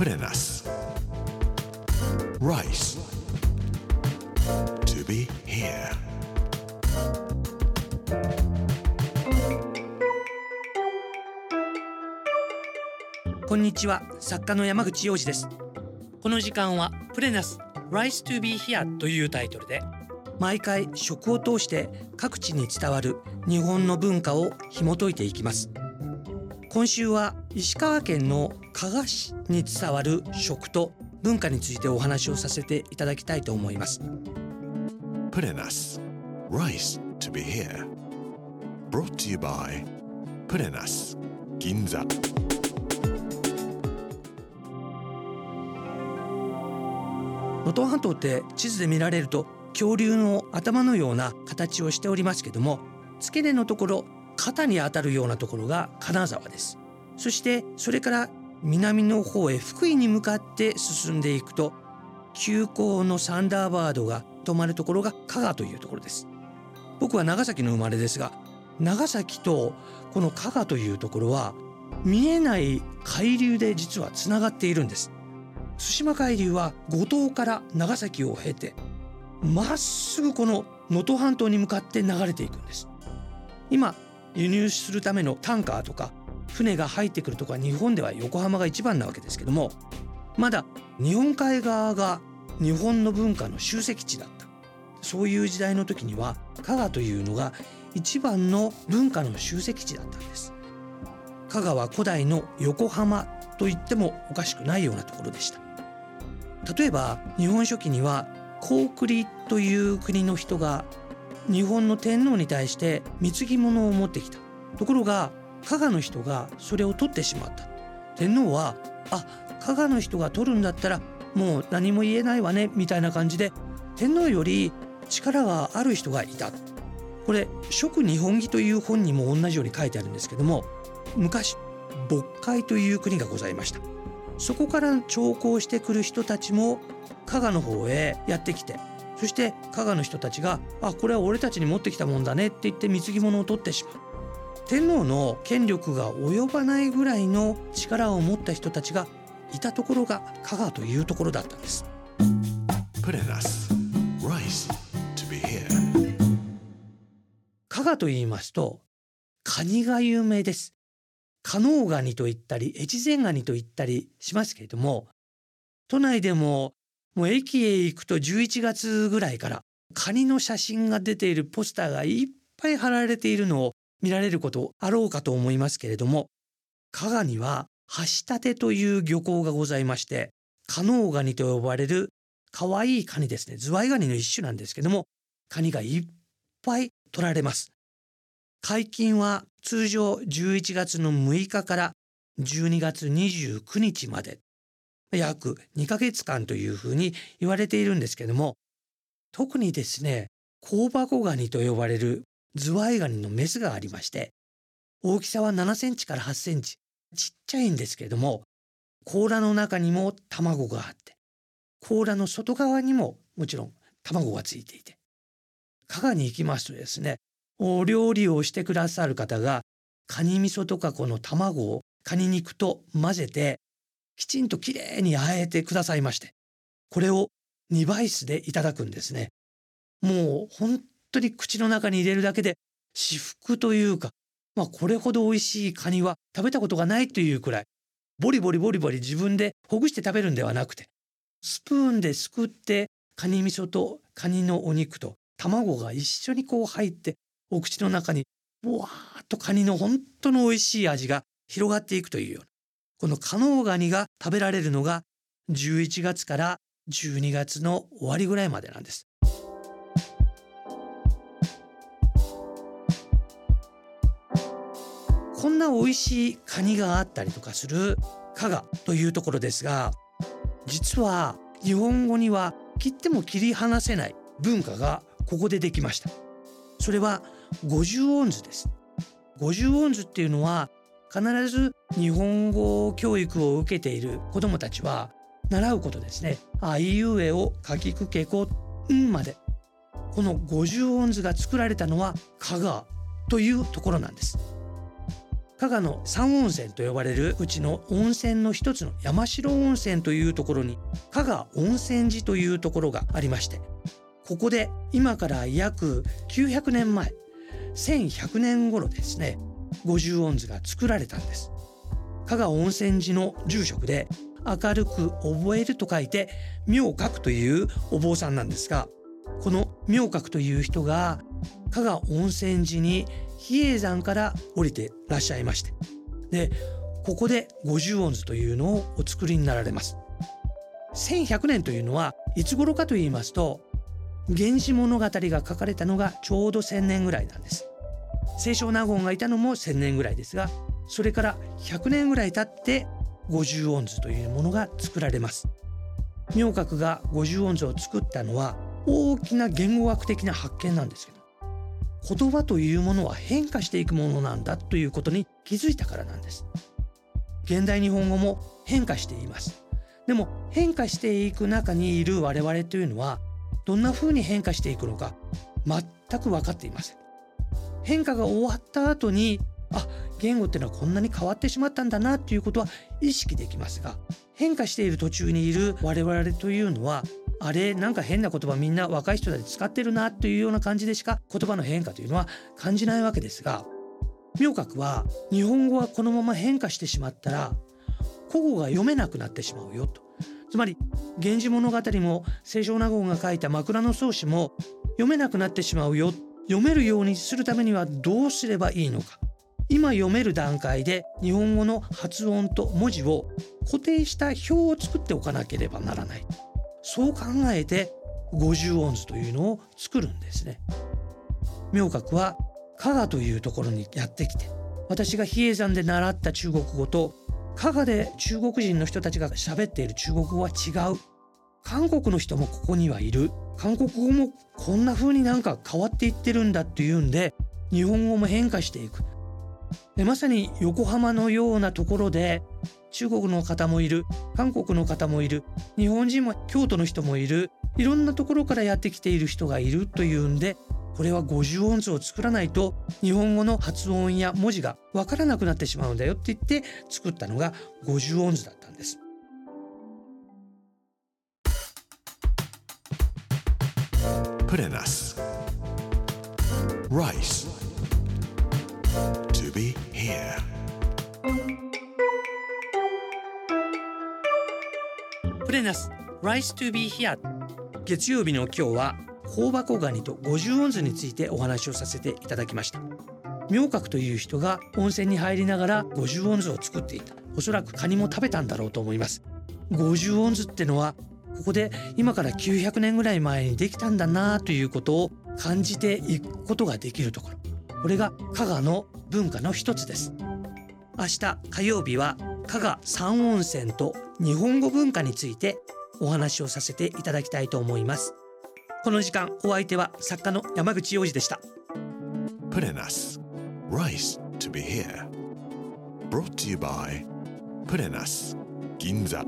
プレナス Rice. To be here. こんにちは作家の山口洋二ですこの時間はプレナス Rise to be here というタイトルで毎回食を通して各地に伝わる日本の文化を紐解いていきます今週は石川県の加賀市に伝わる食と文化についてお話をさせていただきたいと思います。プレナス Rice to be here. Brought to you by プレナス銀座能登半島って地図で見られると恐竜の頭のような形をしておりますけども付け根のところ肩に当たるようなところが金沢です。そしてそれから南の方へ福井に向かって進んでいくと急行のサンダーバードが止まるところが加賀というところです。僕は長崎の生まれですが長崎とこの加賀というところは見えない海流で実はつながっているんです。対馬海流は五島から長崎を経てまっすぐこの能登半島に向かって流れていくんです。今輸入するためのタンカーとか船が入ってくるとか日本では横浜が一番なわけですけどもまだ日本海側が日本の文化の集積地だった。そういう時代の時には加賀というのが一番の文化の集積地だったんです。加賀は古代の横浜と言ってもおかしくないようなところでした。例えば日本書紀には高栗という国の人が日本の天皇に対して貢ぎ物を持ってきた。ところが加賀の人がそれを取ってしまった。天皇はあ加賀の人が取るんだったらもう何も言えないわねみたいな感じで天皇より力がある人がいた。これ「食日本義」という本にも同じように書いてあるんですけども昔渤海という国がございました。そこから徴工してくる人たちも加賀の方へやってきてそして加賀の人たちが「あこれは俺たちに持ってきたもんだね」って言って貢ぎ物を取ってしまう。天皇の権力が及ばないぐらいの力を持った人たちがいたところが加賀というところだったんです。加賀と言いますとカニが有名です。加納ガニと言ったり越前ガニと言ったりしますけれども都内でももう駅へ行くと11月ぐらいからカニの写真が出ているポスターがいっぱい貼られているのを見られることあろうかと思いますけれども加賀には橋立という漁港がございまして加納ガニと呼ばれる可愛いカニですね。ズワイガニの一種なんですけどもカニがいっぱい取られます。解禁は通常11月の6日から12月29日まで。約2ヶ月間というふうに言われているんですけども特にですね香箱ガニと呼ばれるズワイガニのメスがありまして大きさは7センチから8センチちっちゃいんですけども甲羅の中にも卵があって甲羅の外側にももちろん卵がついていて加賀に行きますとですねお料理をしてくださる方がカニ味噌とかこの卵をカニ肉と混ぜてきちんときれいにあえてくださいましてこれを2倍数でいただくんですね。もう本当に口の中に入れるだけで至福というかまあこれほど美味しいカニは食べたことがないというくらいボリボリボリボリ自分でほぐして食べるんではなくてスプーンですくってカニ味噌とカニのお肉と卵が一緒にこう入ってお口の中にぼわーっとカニの本当の美味しい味が広がっていくというようなこの加納ガニが食べられるのが11月から12月の終わりぐらいまでなんです。こんな美味しいカニがあったりとかする加賀というところですが実は日本語には切っても切り離せない文化がここでできましたそれは50音図です50音図っていうのは必ず日本語教育を受けている子どもたちは習うことですね。あいうえをかきくけこんまで。この50音図が作られたのは加賀というところなんです。加賀の三温泉と呼ばれるうちの温泉の一つの山城温泉というところに加賀温泉寺というところがありましてここで今から約900年前1100年頃ですね五十音図が作られたんです。加賀温泉寺の住職で明るく覚えると書いて明覚というお坊さんなんですがこの明覚という人が加賀温泉寺に比叡山から降りてらっしゃいましてでここで五十音図というのをお作りになられます。1100年というのはいつ頃かと言いますと「源氏物語」が書かれたのがちょうど1000年ぐらいなんです。清少納言がいたのも1000年ぐらいですがそれから100年ぐらい経って五十音図というものが作られます。明覚が五十音図を作ったのは大きな言語学的な発見なんですけど言葉というものは変化していくものなんだということに気づいたからなんです。現代日本語も変化しています。でも変化していく中にいる我々というのはどんな風に変化していくのか全く分かっていません。変化が終わった後にあ言語っていうのはこんなに変わってしまったんだなということは意識できますが変化している途中にいる我々というのはあれなんか変な言葉みんな若い人たち使ってるなというような感じでしか言葉の変化というのは感じないわけですが明覚は日本語はこのまま変化してしまったら古語が読めなくなってしまうよと。つまり「源氏物語」も清少納言が書いた「枕草子」も読めなくなってしまうよ読めるようにするためにはどうすればいいのか。今読める段階で日本語の発音と文字を固定した表を作っておかなければならない。そう考えて五十音図というのを作るんですね。明覚は加賀というところにやってきて私が比叡山で習った中国語と加賀で中国人の人たちが喋っている中国語は違う。韓国の人もここにはいる韓国語もこんな風になんか変わっていってるんだっていうんで日本語も変化していくでまさに横浜のようなところで中国の方もいる韓国の方もいる日本人も京都の人もいるいろんなところからやってきている人がいるというんでこれは50音図を作らないと日本語の発音や文字がわからなくなってしまうんだよって言って作ったのが50音図だったんです。プレナス Rice. To be here. プレナス Rice to be here. 月曜日の今日は香箱ガニと五十音図についてお話をさせていただきました。明覚という人が温泉に入りながら五十音図を作っていた。おそらくカニも食べたんだろうと思います。五十音図ってのはここで今から900年ぐらい前にできたんだなということを感じていくことができるところ。これが加賀の文化の一つです。明日火曜日は加賀三温泉と日本語文化についてお話をさせていただきたいと思います。この時間お相手は作家の山口洋二でした。プレナス Rice to be here. Brought to you by プレナス銀座